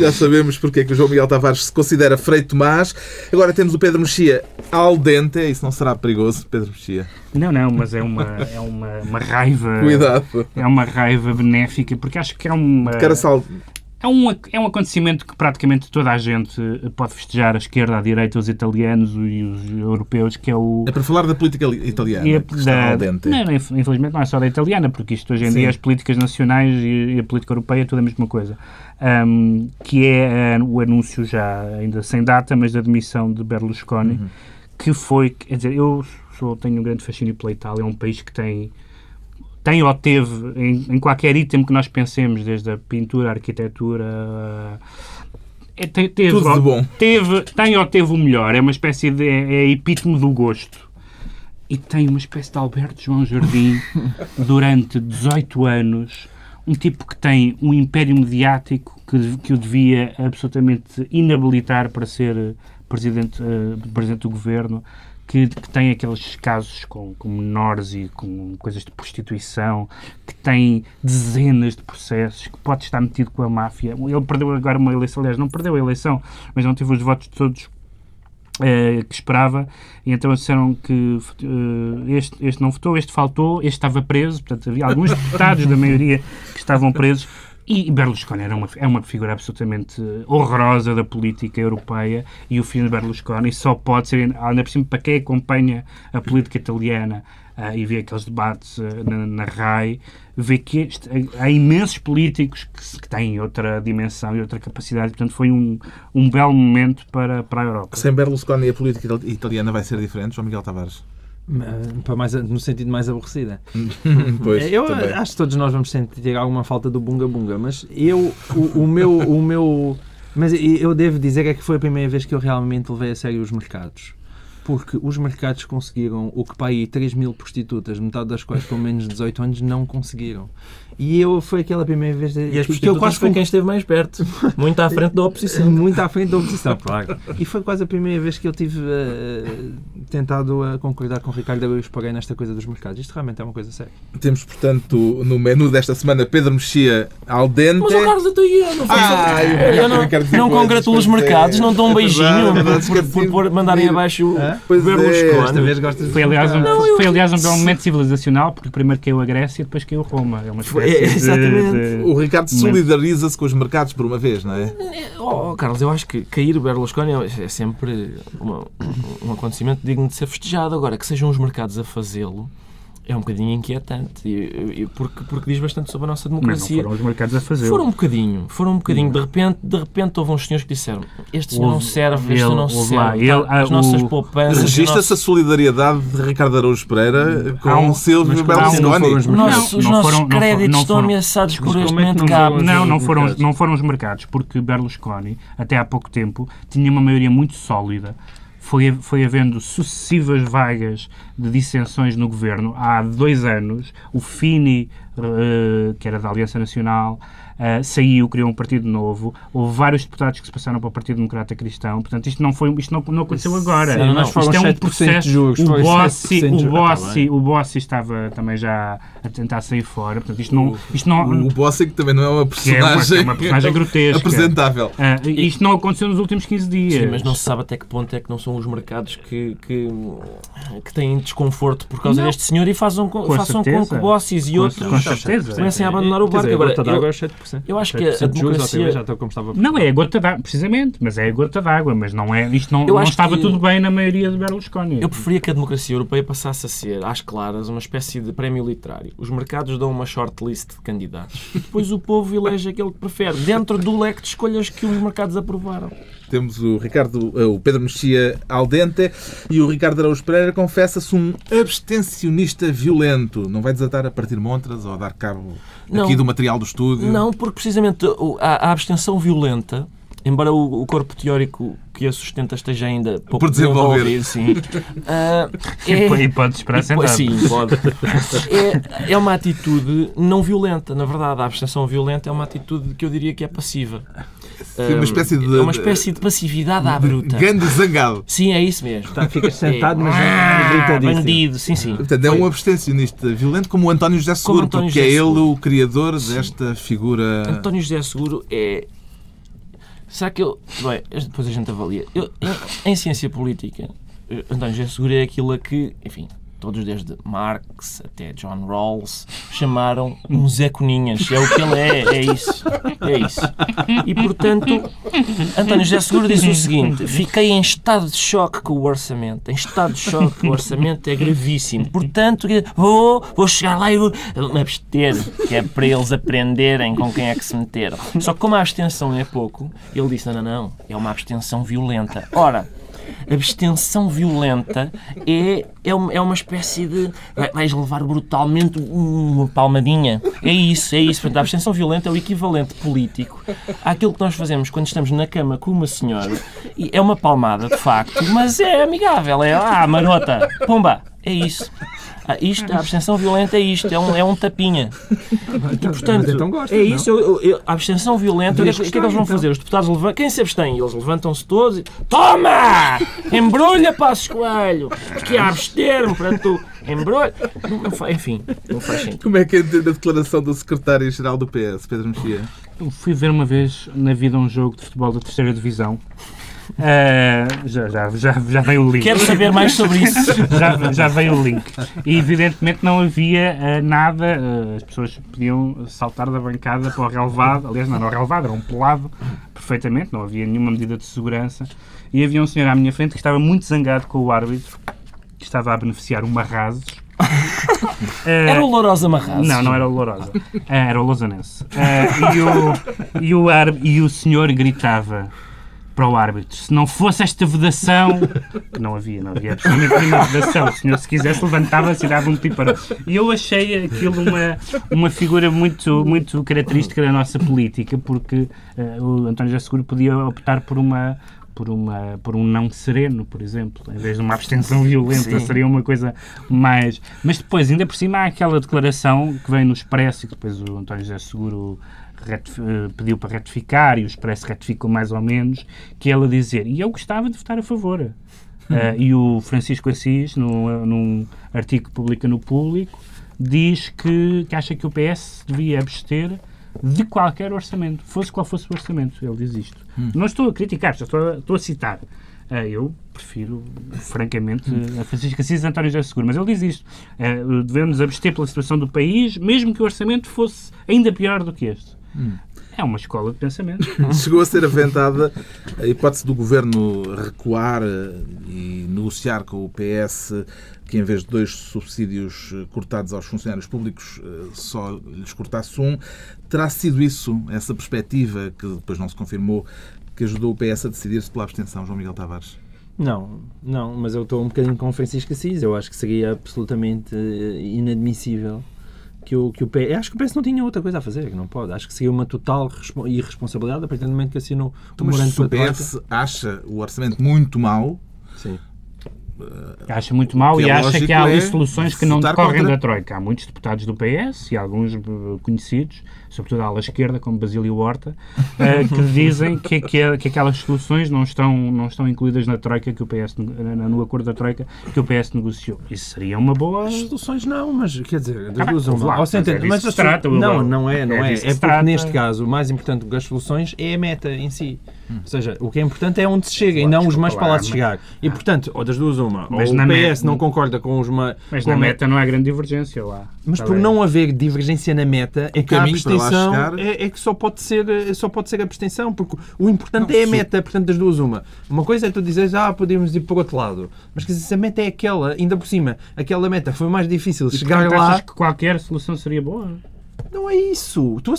Speaker 1: Já sabemos porque é que o João Miguel Tavares se considera Frei Tomás. Agora temos o Pedro Mexia al dente. Isso não será perigoso, Pedro Mexia?
Speaker 4: Não, não, mas é uma, é uma, uma raiva.
Speaker 1: Cuidado.
Speaker 4: É uma raiva benéfica, porque acho que é uma.
Speaker 1: Cara.
Speaker 4: É um, é um acontecimento que praticamente toda a gente pode festejar, a esquerda, a direita, os italianos e os europeus, que é o.
Speaker 1: É para falar da política italiana.
Speaker 4: e a-
Speaker 1: está
Speaker 4: da- não, infelizmente não é só da italiana, porque isto hoje em
Speaker 1: Sim.
Speaker 4: dia as políticas nacionais e, a política europeia é tudo a mesma coisa. Ahm, que é ah, o anúncio já ainda sem data, mas da demissão de Berlusconi,
Speaker 1: Uhum.
Speaker 4: que foi, quer dizer, eu sou, tenho um grande fascínio pela Itália, é um país que tem tem ou teve em, em qualquer item que nós pensemos, desde a pintura, a arquitetura, é, te- teve,
Speaker 1: Tudo de bom.
Speaker 4: teve, tem ou teve o melhor, é uma espécie de é, é epítome do gosto. E tem uma espécie de Alberto João Jardim durante 18 anos, um tipo que tem um império mediático que, que o devia absolutamente inabilitar para ser presidente, eh, presidente do governo, que, que tem aqueles casos com, com menores e com coisas de prostituição, que tem dezenas de processos, que pode estar metido com a máfia. Ele perdeu agora uma eleição, aliás, não perdeu a eleição, mas não teve os votos todos eh, que esperava, e então disseram que eh, este, este não votou, este faltou, este estava preso, portanto havia alguns deputados da maioria que estavam presos, e Berlusconi era uma, é uma figura absolutamente horrorosa da política europeia, e o filho de Berlusconi só pode ser, ainda por cima, para quem acompanha a política italiana ah, e vê aqueles debates ah, na, na RAI, vê que este- há imensos políticos que, que têm outra dimensão e outra capacidade, portanto foi um, um belo momento para, para a Europa.
Speaker 1: Sem Berlusconi a política italiana vai ser diferente, João Miguel Tavares?
Speaker 3: Para mais, no sentido mais aborrecida.
Speaker 1: Pois,
Speaker 3: eu
Speaker 1: também.
Speaker 3: acho que todos nós vamos sentir alguma falta do bunga bunga, mas eu, o, o meu, o meu, mas eu devo dizer é que foi a primeira vez que eu realmente levei a sério os mercados. Porque os mercados conseguiram o que para aí 3 mil prostitutas, metade das quais com menos de 18 anos, não conseguiram. E eu foi aquela primeira vez
Speaker 2: E as
Speaker 3: que, eu quase
Speaker 2: foi quem esteve mais perto, muito à frente da oposição.
Speaker 3: muito à frente da oposição, claro. E foi quase a primeira vez que eu tive eh, tentado a concordar com o Ricardo Araújo Pereira nesta coisa dos mercados. Isto realmente é uma coisa séria.
Speaker 1: Temos, portanto, no menu desta semana Pedro Mexia al dente.
Speaker 2: Mas o Carlos até eu não
Speaker 1: Ah, eu-
Speaker 2: eu não, não
Speaker 1: coisas,
Speaker 2: congratulo os mercados, não dão um beijinho
Speaker 1: É verdade,
Speaker 2: por, por, por mandarem abaixo
Speaker 3: Hã?
Speaker 2: o
Speaker 1: Pois é,
Speaker 2: Berlusconi.
Speaker 3: Esta vez gostas de
Speaker 4: Foi aliás, um.
Speaker 2: Não, eu-
Speaker 4: foi, aliás, um belo momento civilizacional, porque primeiro caiu a Grécia e depois caiu Roma. É uma
Speaker 2: Foi-
Speaker 4: de-
Speaker 2: exatamente.
Speaker 4: de-
Speaker 1: O Ricardo solidariza-se com os mercados por uma vez, não é?
Speaker 2: Oh, Carlos, eu acho que cair o Berlusconi é é sempre uma- um acontecimento digno de ser festejado. Agora, que sejam os mercados a fazê-lo é um bocadinho inquietante, e- e- porque, porque diz bastante sobre a nossa
Speaker 4: Mas não
Speaker 2: democracia.
Speaker 4: foram os mercados a fazer.
Speaker 2: Foram um bocadinho, foram um bocadinho. De repente, de repente houve uns senhores que disseram este senhor não serve, este
Speaker 4: ele-
Speaker 2: não
Speaker 4: houve lá,
Speaker 2: serve.
Speaker 4: ele-
Speaker 2: Tá, as nossas
Speaker 4: o-
Speaker 2: poupanças...
Speaker 1: Registra-se a solidariedade de Ricardo Araújo Pereira com
Speaker 4: Há um-
Speaker 1: Silvio
Speaker 3: foram os
Speaker 1: Berlusconi.
Speaker 2: Os
Speaker 4: Não,
Speaker 2: os nossos
Speaker 4: foram- não
Speaker 2: créditos
Speaker 4: foram-
Speaker 2: estão ameaçados por este momento
Speaker 3: não
Speaker 4: Não, foram, não foram os mercados, porque Berlusconi, até há pouco tempo, tinha uma maioria muito sólida. Foi, foi havendo sucessivas vagas de dissensões no governo. Há dois anos, o Fini, eh, que era da Aliança Nacional, uh, saiu, criou um partido novo, houve vários deputados que se passaram para o Partido Democrata Cristão, portanto isto não, foi, isto não, não aconteceu agora.
Speaker 3: Sim, não, não,
Speaker 4: isto é um processo.
Speaker 3: Jogos,
Speaker 4: o Bossi, o, Bossi, o Bossi estava também já a tentar sair fora, portanto isto não... Isto não
Speaker 1: o, o Bossi que também não é uma personagem,
Speaker 4: é uma, é uma personagem grotesca.
Speaker 1: apresentável.
Speaker 4: Uh, isto não aconteceu nos últimos 15 dias.
Speaker 2: Sim, mas não se sabe até que ponto é que não são os mercados que, que, que têm desconforto por causa não. deste senhor e façam com, façam com que Bossis e
Speaker 4: com,
Speaker 2: outros
Speaker 4: com
Speaker 2: comecem a abandonar o barco.
Speaker 3: Dizer,
Speaker 2: Agora,
Speaker 3: eu,
Speaker 2: eu, eu acho que a democracia...
Speaker 3: Já estou como estava
Speaker 4: não, é a gota d'água, precisamente, mas é a gota d'água, mas não é, isto não, não estava tudo bem na maioria de Berlusconi.
Speaker 2: Eu preferia que a democracia europeia passasse a ser, às claras, uma espécie de prémio literário. Os mercados dão uma shortlist de candidatos e depois o povo elege aquele que prefere, dentro do leque de escolhas que os mercados aprovaram.
Speaker 1: Temos o Ricardo, o Pedro Mexia Aldente e o Ricardo Araújo Pereira confessa-se um abstencionista violento. Não vai desatar a partir montras ou a dar cabo não, aqui do material do estúdio?
Speaker 2: Não, porque precisamente a, a abstenção violenta embora o, o, corpo teórico que a sustenta esteja ainda pouco
Speaker 1: por desenvolver,
Speaker 2: sim, uh,
Speaker 4: é, e pode esperar sentado.
Speaker 2: Sim, pode. É, é uma atitude não violenta, na verdade. A abstenção violenta é uma atitude que eu diria que é passiva.
Speaker 1: Sim, uma espécie de,
Speaker 2: é uma espécie de passividade à bruta.
Speaker 1: Gando zangado.
Speaker 2: Sim, é isso mesmo.
Speaker 3: Tá, ficas sentado, é. mas é
Speaker 2: ah, bandido, sim, sim.
Speaker 1: Portanto, é um abstencionista violento como o António José Seguro, António porque José é ele o criador sim. desta figura.
Speaker 2: António José Seguro é. Será que eu. Bem, depois a gente avalia. Eu, em ciência política, António José Seguro é aquilo a que, enfim, todos desde Marx até John Rawls, chamaram um Zé Coninhas. É o que ele é, é isso. É isso. E, portanto, António José Seguro diz o seguinte, fiquei em estado de choque com o orçamento. Em estado de choque, o orçamento é gravíssimo. Portanto, vou, vou chegar lá e vou me abster, que é para eles aprenderem com quem é que se meteram. Só que como a abstenção é pouco, ele disse, não, não, não, é uma abstenção violenta. Ora, abstenção violenta é, é, uma, é uma espécie de. vais levar brutalmente uma palmadinha. É isso, é isso. Portanto, a abstenção violenta é o equivalente político àquilo que nós fazemos quando estamos na cama com uma senhora. E é uma palmada, de facto, mas é amigável. É, ah, marota, pumba, é isso. Ah, isto, a abstenção violenta é isto, é um, é um tapinha. E, portanto, então gosta, é isso. Eu, eu, a abstenção violenta, o que, é que, que, é que eles vão então. fazer? Os deputados levantam. Quem se abstém? Eles levantam-se todos e. Toma! Embrulha, Passos Coelho! Que a abster-me para tu. Embrulha. Não, não, enfim, não faz sentido.
Speaker 1: Como é que é a declaração do secretário-geral do PS, Pedro Mexia?
Speaker 4: Fui ver uma vez na vida um jogo de futebol da terceira divisão Uh, já, já, já, já veio o link.
Speaker 2: Quero saber mais sobre isso.
Speaker 4: já, já veio o link. E evidentemente não havia uh, nada, uh, as pessoas podiam saltar da bancada para o relevado, aliás, não era o relevado, era um pelado, perfeitamente, não havia nenhuma medida de segurança. E havia um senhor à minha frente que estava muito zangado com o árbitro, que estava a beneficiar uma Marrazes.
Speaker 2: era o Lourosa Marrazes?
Speaker 4: Não, não era o Lourosa. era o Lousanense. e, o, e, o, e o senhor gritava para o árbitro. Se não fosse esta vedação, que não havia, não havia absolutamente nenhuma vedação, o senhor, se quisesse, levantava-se e dava um piparão. E eu achei aquilo uma, uma figura muito, muito característica da nossa política, porque uh, o António José Seguro podia optar por uma, por, uma, por um não sereno, por exemplo, em vez de uma abstenção violenta, Sim. seria uma coisa mais. Mas depois, ainda por cima, há aquela declaração que vem no Expresso e que depois o António José Seguro pediu para retificar e o Expresso retificou mais ou menos, que ela dizer, e eu gostava de votar a favor. Uh, e o Francisco Assis, num, num artigo que publica no Público, diz que, que acha que o PS devia abster de qualquer orçamento, fosse qual fosse o orçamento. Ele diz isto. Hum. Não estou a criticar, estou a, estou a citar. Uh, eu prefiro, francamente, hum. a Francisco Assis António José Seguro, mas ele diz isto. Uh, devemos abster pela situação do país, mesmo que o orçamento fosse ainda pior do que este. Hum. É uma escola de pensamento.
Speaker 1: Chegou a ser aventada a hipótese do governo recuar eh, e negociar com o PS que, em vez de dois subsídios eh, cortados aos funcionários públicos, eh, só lhes cortasse um. Terá sido isso, essa perspectiva, que depois não se confirmou, que ajudou o PS a decidir-se pela abstenção, João Miguel Tavares?
Speaker 3: Não, não, mas eu estou um bocadinho com o Francisco Assis. Eu acho que seria absolutamente inadmissível que o, que o PS. Acho que o PS não tinha outra coisa a fazer, que não pode. Acho que seria uma total irresponsabilidade a partir do momento que assinou
Speaker 1: o Mas se o PS acha o orçamento muito mau.
Speaker 4: Acha muito mal
Speaker 1: que
Speaker 4: e
Speaker 1: é
Speaker 4: acha que há ali
Speaker 1: é
Speaker 4: soluções que não decorrem
Speaker 1: contra.
Speaker 4: da Troika. Há muitos deputados do PS e alguns eh, conhecidos, sobretudo à ala esquerda, como Basílio Horta, eh, que dizem que, que, que aquelas soluções não estão, não estão incluídas na Troika, que o PS, no acordo da Troika que o PS negociou. Isso seria uma boa...
Speaker 3: As soluções não, mas quer dizer, das
Speaker 4: Ah,
Speaker 3: duas uma.
Speaker 4: mas é
Speaker 3: mas
Speaker 4: se trata,
Speaker 3: não, não é, não
Speaker 4: É
Speaker 3: é. É porque
Speaker 4: trata.
Speaker 3: neste caso o mais importante do que as soluções é a meta em si. Ou seja, o que é importante é onde se chega e
Speaker 4: Claro,
Speaker 3: não os meios para
Speaker 4: lá,
Speaker 3: se chegar. E portanto, ou das duas uma,
Speaker 4: Mas
Speaker 3: ou o PS
Speaker 4: me-
Speaker 3: não concorda com os ma-
Speaker 4: Mas
Speaker 3: com
Speaker 4: na
Speaker 3: a
Speaker 4: meta não há grande divergência lá.
Speaker 3: Mas
Speaker 4: Qual
Speaker 3: por não haver divergência na meta, é que a abstenção é, é que só pode ser só pode ser abstenção, porque o importante
Speaker 1: Não,
Speaker 3: é a meta, portanto das duas uma. Uma coisa é tu dizeres, ah, podemos ir por outro lado. Mas quer dizer, se a meta é aquela, ainda por cima, aquela meta foi mais difícil
Speaker 4: E,
Speaker 3: chegar lá.
Speaker 4: achas que qualquer solução seria boa?
Speaker 3: Não é isso. Tu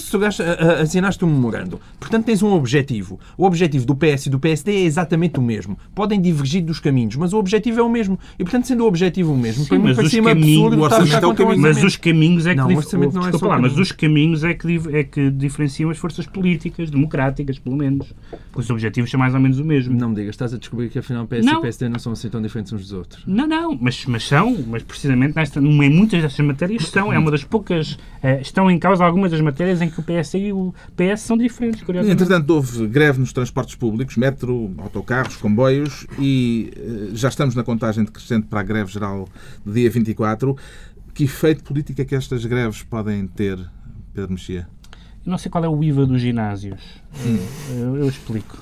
Speaker 3: assinaste, um memorando. Portanto, tens um objetivo. O objetivo do PS e do PSD é exatamente o mesmo. Podem divergir dos caminhos, mas o objetivo é o mesmo. E, portanto, sendo o objetivo o mesmo,
Speaker 4: Sim,
Speaker 3: para mim
Speaker 4: caminhos-
Speaker 3: absurdo
Speaker 1: o orçamento é o caminho.
Speaker 4: Mas os caminhos é que,
Speaker 3: Não, o
Speaker 4: dif-
Speaker 3: orçamento não é só o
Speaker 4: lá, mas os caminhos é que, é que diferenciam as forças políticas, democráticas, pelo menos. Porque os objetivos são mais ou menos o mesmo.
Speaker 3: Não me digas, estás a descobrir que afinal PS
Speaker 4: Não.
Speaker 3: e PSD não são assim tão diferentes uns dos outros.
Speaker 4: Não, não, mas, mas são, mas precisamente nesta, em muitas destas matérias são, é uma das poucas, eh, estão em causa algumas das matérias em que o PS e o PS são diferentes, curiosamente.
Speaker 1: Entretanto, houve greve nos transportes públicos, metro, autocarros, comboios, e eh, já estamos na contagem decrescente para a greve geral de dia 24. Que efeito político é que estas greves podem ter, Pedro Mexia?
Speaker 4: Eu não sei qual é o IVA dos ginásios. Eh, Eu, eu explico.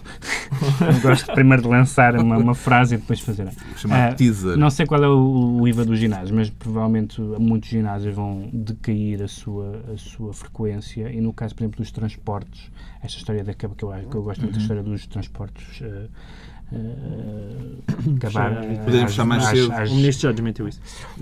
Speaker 4: Eu gosto primeiro de lançar uma, uma frase e depois fazer.
Speaker 1: O chamado
Speaker 4: Ah,
Speaker 1: teaser.
Speaker 4: Não sei qual é o, o IVA dos ginásios, mas provavelmente muitos ginásios vão decair a sua, a sua frequência. E no caso, por exemplo, dos transportes, esta história da que eu, que eu gosto muito da história dos transportes. eh, eh, acabar
Speaker 1: Podemos fechar mais cedo.
Speaker 4: às-
Speaker 3: O ministro já admitiu isso.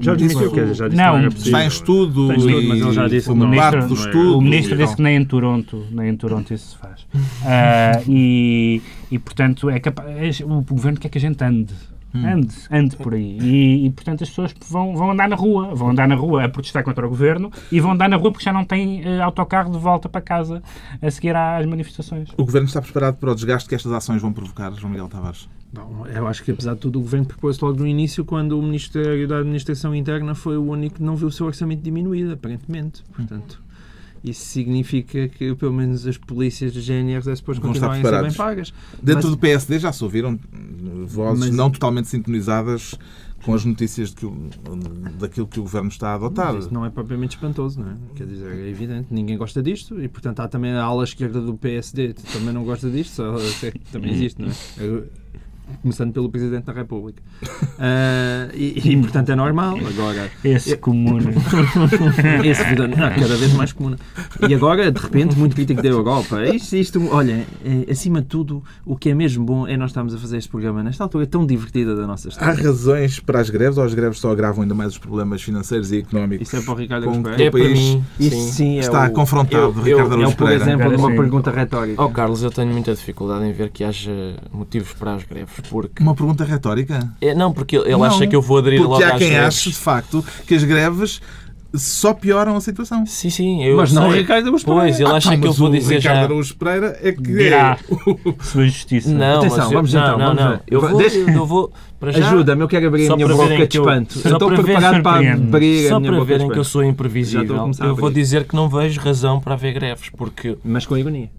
Speaker 3: Admitiu, quer dizer, já disse
Speaker 4: Não,
Speaker 3: que não era
Speaker 4: está
Speaker 1: em estudo
Speaker 3: Está em estudo, mas ele já disse
Speaker 1: uma parte do
Speaker 3: é-
Speaker 1: estudo.
Speaker 4: O ministro disse que nem em Toronto, nem em Toronto isso se faz. Ah, e, e, portanto, é capaz, o governo quer que a gente ande.
Speaker 1: Hum.
Speaker 4: Ande, ande por aí. E, e, portanto, as pessoas vão, vão andar na rua. Vão andar na rua a protestar contra o governo e vão andar na rua porque já não têm eh, autocarro de volta para casa a seguir às manifestações.
Speaker 1: O Governo está preparado para o desgaste que estas ações vão provocar, João Miguel Tavares?
Speaker 3: Bom, eu acho que apesar de tudo o Governo propôs logo no início quando o Ministério da Administração Interna foi o único que não viu o seu orçamento diminuído, aparentemente. Portanto, isso significa que pelo menos as polícias dos GNRs depois continuarem a ser bem pagas.
Speaker 1: Dentro
Speaker 3: Mas-
Speaker 1: do PSD já se ouviram eh, vozes
Speaker 3: Mas-
Speaker 1: não totalmente sintonizadas com as notícias de que daquilo que o Governo está a adotar.
Speaker 3: Mas isso não é propriamente espantoso, não é? Quer dizer, é evidente, ninguém gosta disto e, portanto, há também a ala esquerda do PSD que também não gosta disto, só também existe, não é? Começando pelo Presidente da República. Ah, e, e, portanto, é normal. Agora,
Speaker 4: Esse comuna.
Speaker 3: esse não, cada vez mais comum. E agora, de repente, muito crítico da Europa. Isto, isto olha, é, acima de tudo, o que é mesmo bom é nós estarmos a fazer este programa nesta altura tão divertida da nossa
Speaker 1: Há
Speaker 3: história.
Speaker 1: razões para as greves ou as greves só agravam ainda mais os problemas financeiros e económicos?
Speaker 3: Isso é para o Ricardo
Speaker 1: Com que
Speaker 2: É para
Speaker 1: país
Speaker 2: mim. Sim.
Speaker 3: sim é
Speaker 1: está
Speaker 3: o,
Speaker 1: confrontado,
Speaker 2: eu-
Speaker 1: Ricardo
Speaker 3: é
Speaker 1: Araújo
Speaker 3: o, por exemplo, de uma pergunta retórica.
Speaker 2: Oh, Carlos, eu tenho muita dificuldade em ver que haja motivos para as greves. Porque.
Speaker 1: Uma pergunta retórica?
Speaker 2: É, não, porque ele
Speaker 1: Não,
Speaker 2: acha que eu vou aderir
Speaker 1: Porque
Speaker 2: logo
Speaker 1: há
Speaker 2: às
Speaker 1: quem
Speaker 2: greves.
Speaker 1: ache, de facto, que as greves só pioram a situação.
Speaker 2: Sim, sim. Eu
Speaker 3: Mas não,
Speaker 2: sei.
Speaker 3: Ricardo Araújo
Speaker 2: Pois,
Speaker 3: Pereira.
Speaker 2: ele acha
Speaker 1: Ah,
Speaker 2: que eu vou
Speaker 1: o
Speaker 2: dizer
Speaker 1: Ricardo
Speaker 2: já.
Speaker 1: Araújo Pereira é que
Speaker 4: Dirá
Speaker 1: é
Speaker 4: sua justiça.
Speaker 2: Não,
Speaker 3: Atenção,
Speaker 2: mas eu,
Speaker 3: vamos
Speaker 2: não,
Speaker 3: então,
Speaker 2: não,
Speaker 3: vamos
Speaker 2: não.
Speaker 3: ver.
Speaker 2: Eu vou,
Speaker 3: Deixa-
Speaker 2: eu vou para.
Speaker 3: Ajuda-me, eu quero abrir
Speaker 2: Só
Speaker 3: a minha
Speaker 2: para
Speaker 3: boca de espanto.
Speaker 2: só
Speaker 3: Eu estou
Speaker 2: para
Speaker 3: preparado para abrir a
Speaker 2: Só
Speaker 3: minha
Speaker 2: para
Speaker 3: boca de
Speaker 2: verem que eu sou imprevisível, eu vou dizer que não vejo razão para haver greves, porque
Speaker 3: Mas com ironia.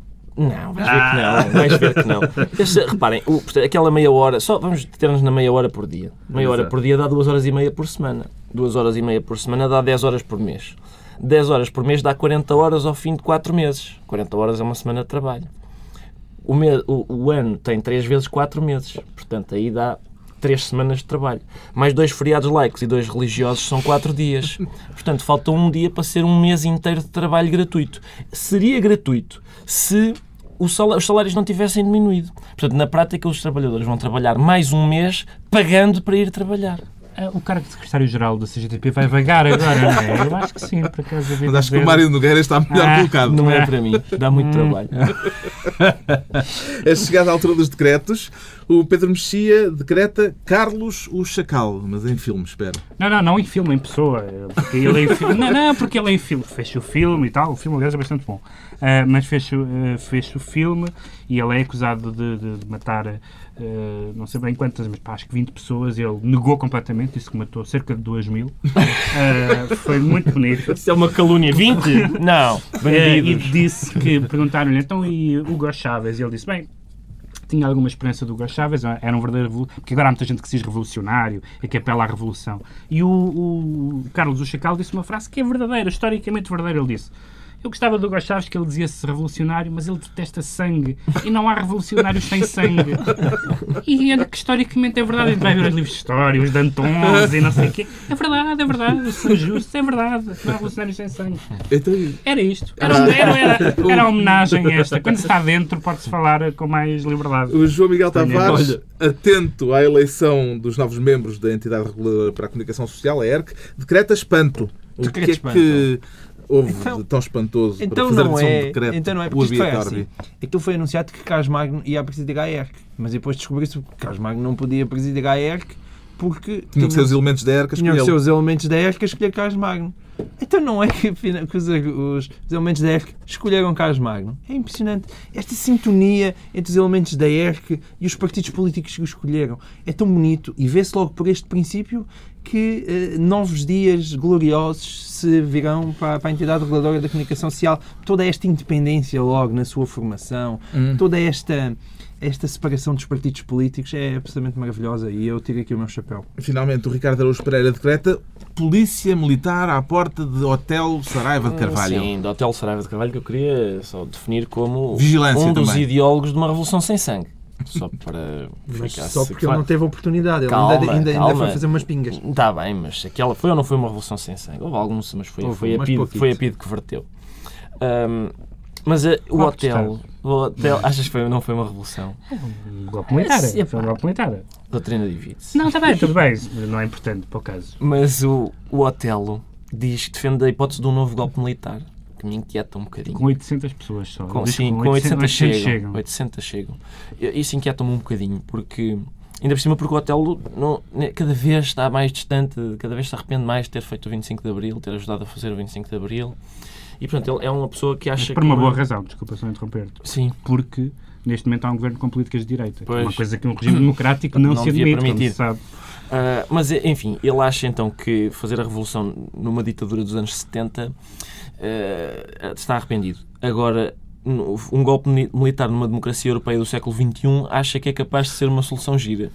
Speaker 2: Não, vais ver que não. Vais ver que não. Este- reparem, o- aquela meia hora, só vamos ter-nos na meia hora por dia. Meia hora
Speaker 3: Exato.
Speaker 2: por dia dá duas horas e meia por semana. Duas horas e meia por semana dá 10 horas por mês. 10 horas por mês dá 40 horas ao fim de 4 meses. 40 horas é uma semana de trabalho. O, me- o- o ano tem 3 vezes 4 meses. Portanto, aí dá 3 semanas de trabalho. Mais dois feriados laicos e dois religiosos são 4 dias. Portanto, falta um dia para ser um mês inteiro de trabalho gratuito. Seria gratuito se os salários não tivessem diminuído. Portanto, na prática, os trabalhadores vão trabalhar mais um mês pagando para ir trabalhar.
Speaker 4: Ah, O cargo de secretário-geral da CGTP vai vagar agora, não é? Eu acho que sim, por acaso.
Speaker 1: Mas acho que o Mário Nogueira está melhor
Speaker 4: Ah,
Speaker 1: colocado.
Speaker 2: Não é para mim. Dá muito trabalho.
Speaker 1: É chegada a altura dos decretos. O Pedro Mexia decreta Carlos o Chacal, mas em filme, espero.
Speaker 4: Não, não, não em filme, em pessoa. Porque ele é em filme. Não, não, porque ele é em filme. Fez o filme e tal. O filme, aliás, é bastante bom. Uh, mas fez, uh, fez o filme e ele é acusado de, de, de matar, uh, não sei bem quantas, mas pá, acho que 20 pessoas. Ele negou completamente, disse que matou cerca de 2 mil. foi muito bonito.
Speaker 2: Isso é uma calúnia. 20? Não.
Speaker 4: e disse que perguntaram-lhe então e Hugo Chávez? E ele disse: bem tinha alguma esperança do Hugo Chávez, era um verdadeiro porque agora há muita gente que se diz revolucionário e que apela à revolução. E o, o Carlos Uchacal disse uma frase que é verdadeira, historicamente verdadeira. Ele disse: eu gostava do Hugo Chaves que ele dizia-se revolucionário, mas ele detesta sangue. E não há revolucionários sem sangue. E é que historicamente é verdade. Ele vai ver os livros de história, os Dantons e não sei o quê. É verdade, é verdade. Os São Justos, é verdade. Não há revolucionários sem sangue.
Speaker 1: Então,
Speaker 4: era isto. Era, era, era, era a homenagem esta. Quando se está dentro, pode-se falar com mais liberdade.
Speaker 1: O João Miguel Tavares, atento à eleição dos novos membros da entidade reguladora para a comunicação social, a ERC, decreta espanto. O que é que houve então, tão espantoso
Speaker 3: então
Speaker 1: para fazer
Speaker 3: não
Speaker 1: é,
Speaker 3: um decreto então não é porque isto foi assim. Então foi anunciado que Carlos Magno ia presidir a ERC, mas depois descobriu-se que Carlos Magno não podia presidir a ERC porque...
Speaker 1: Tinha que ser os elementos da ERC a
Speaker 3: Tinham que ser os elementos da ERC a escolher Carlos Magno. Então não é que, que os, os, os, elementos da ERC escolheram Carlos Magno. É impressionante. Esta sintonia entre os elementos da ERC e os partidos políticos que o escolheram é tão bonito e vê-se logo por este princípio que eh, novos dias gloriosos se virão para, para, a entidade reguladora da comunicação social. Toda esta independência logo na sua formação, hum. toda esta esta separação dos partidos políticos é absolutamente maravilhosa e eu tiro aqui o meu chapéu.
Speaker 1: Finalmente, o Ricardo Araújo Pereira decreta Polícia Militar à porta de Hotel Saraiva de Carvalho.
Speaker 2: Sim, do Hotel Saraiva de Carvalho que eu queria só definir como
Speaker 1: Vigilância
Speaker 2: um dos
Speaker 1: também.
Speaker 2: ideólogos de uma revolução sem sangue. Só para
Speaker 3: mas só porque ele não teve oportunidade, ele calma, ainda, ainda, ainda, foi fazer umas pingas.
Speaker 2: Está bem, mas aquela foi ou não foi uma revolução sem sangue? Houve alguns, mas foi, foi, a, PID, foi a PID que verteu. Um, mas uh, o, hotel, o hotel, achas que foi, não foi uma revolução?
Speaker 4: Um golpe militar. É, foi um golpe militar.
Speaker 2: Doutrina divide-se.
Speaker 4: Não, está bem, tudo bem, não é importante para o caso.
Speaker 2: Mas o, o Otelo diz que defende a hipótese de um novo golpe militar que me inquieta um bocadinho.
Speaker 4: Com 800 pessoas só.
Speaker 2: Com, sim, com 800, 800, 800 chegam, chegam. 800 chegam. Isso inquieta-me um bocadinho, porque ainda por cima porque o Otelo não, cada vez está mais distante, cada vez se arrepende mais de ter feito o 25 de Abril, ter ajudado a fazer o 25 de Abril. E, portanto, ele é uma pessoa que acha
Speaker 4: Mas por
Speaker 2: uma
Speaker 4: boa razão, desculpa só interromper-te.
Speaker 2: Sim.
Speaker 4: Porque neste momento há um governo com políticas de direita. Pois. Uma coisa que um regime democrático não, não se admite, permitir. sabe.
Speaker 2: Uh, mas, enfim, ele acha então que fazer a revolução numa ditadura dos anos 70 uh, está arrependido. Agora, um golpe militar numa democracia europeia do século XXI acha que é capaz de ser uma solução gira.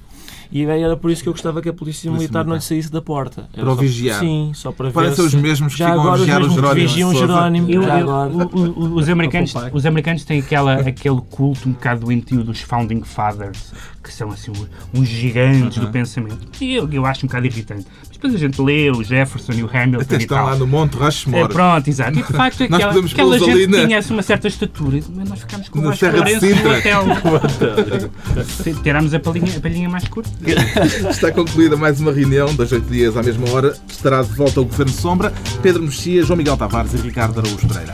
Speaker 2: E era por isso que eu gostava que a polícia, polícia militar, militar, não lhe saísse da porta.
Speaker 1: Era para o vigiar.
Speaker 2: Sim, só para
Speaker 1: Parecem
Speaker 2: ver.
Speaker 1: os mesmos que já ficam a vigiar
Speaker 2: os
Speaker 1: Jerónimo.
Speaker 2: vigiam o Jerónimo. Eu, eu,
Speaker 4: o, os, americanos, os americanos têm aquela, aquele culto um bocado doentio dos Founding Fathers, que são assim uns gigantes uh -huh. do pensamento. E eu, eu acho um bocado irritante. Mas depois a gente lê o Jefferson e o Hamilton
Speaker 1: Até
Speaker 4: e
Speaker 1: estão
Speaker 4: tal.
Speaker 1: lá no Monte Rushmore.
Speaker 4: É, pronto, exato. E de facto aquela, aquela gente na... tinha uma certa estatura, mas nós ficámos com o Vasco Lourenço no hotel. Tirámos a palhinha, a palhinha mais curta.
Speaker 1: Está concluída mais uma reunião das 8 dias à mesma hora. Estará de volta o Governo Sombra, Pedro Mexia, João Miguel Tavares e Ricardo Araújo Pereira.